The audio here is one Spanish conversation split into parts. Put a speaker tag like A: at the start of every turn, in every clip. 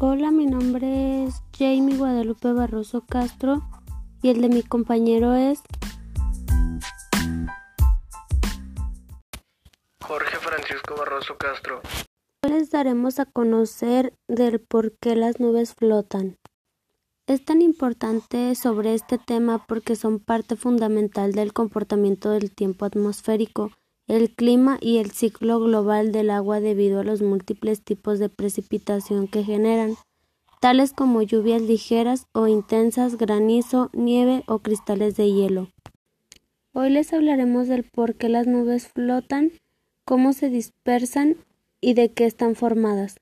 A: Hola, mi nombre es Jamie Guadalupe Barroso Castro y el de mi compañero es
B: Jorge Francisco Barroso Castro.
A: Hoy les daremos a conocer del por qué las nubes flotan. Es tan importante sobre este tema porque son parte fundamental del comportamiento del tiempo atmosférico, el clima y el ciclo global del agua debido a los múltiples tipos de precipitación que generan, tales como lluvias ligeras o intensas, granizo, nieve o cristales de hielo. Hoy les hablaremos del por qué las nubes flotan, cómo se dispersan y de qué están formadas.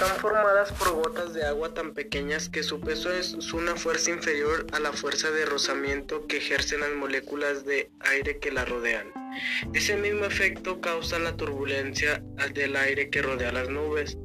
B: Están formadas por gotas de agua tan pequeñas que su peso es una fuerza inferior a la fuerza de rozamiento que ejercen las moléculas de aire que la rodean. Ese mismo efecto causa la turbulencia del aire que rodea las nubes.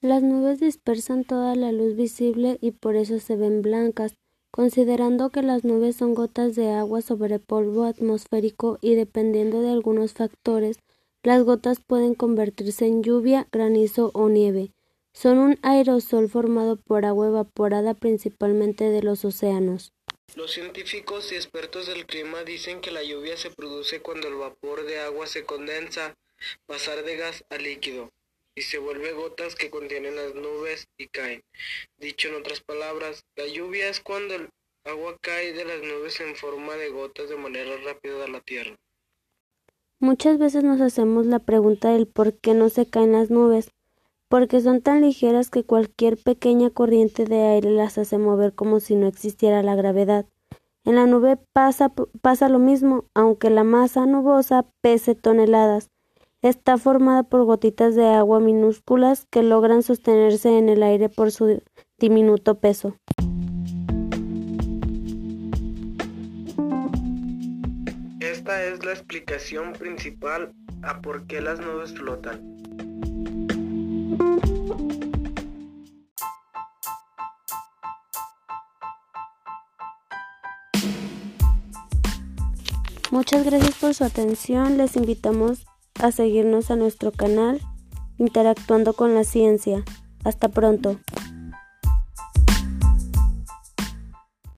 A: Las nubes dispersan toda la luz visible y por eso se ven blancas, considerando que las nubes son gotas de agua sobre polvo atmosférico y dependiendo de algunos factores, las gotas pueden convertirse en lluvia, granizo o nieve. Son un aerosol formado por agua evaporada principalmente de los océanos.
B: Los científicos y expertos del clima dicen que la lluvia se produce cuando el vapor de agua se condensa, pasar de gas a líquido y se vuelve gotas que contienen las nubes y caen. Dicho en otras palabras, la lluvia es cuando el agua cae de las nubes en forma de gotas de manera rápida a la tierra.
A: Muchas veces nos hacemos la pregunta del por qué no se caen las nubes, porque son tan ligeras que cualquier pequeña corriente de aire las hace mover como si no existiera la gravedad. En la nube pasa, pasa lo mismo, aunque la masa nubosa pese toneladas. Está formada por gotitas de agua minúsculas que logran sostenerse en el aire por su diminuto peso.
B: Esta es la explicación principal a por qué las nubes flotan.
A: Muchas gracias por su atención. Les invitamos a seguirnos a nuestro canal Interactuando con la Ciencia. Hasta pronto.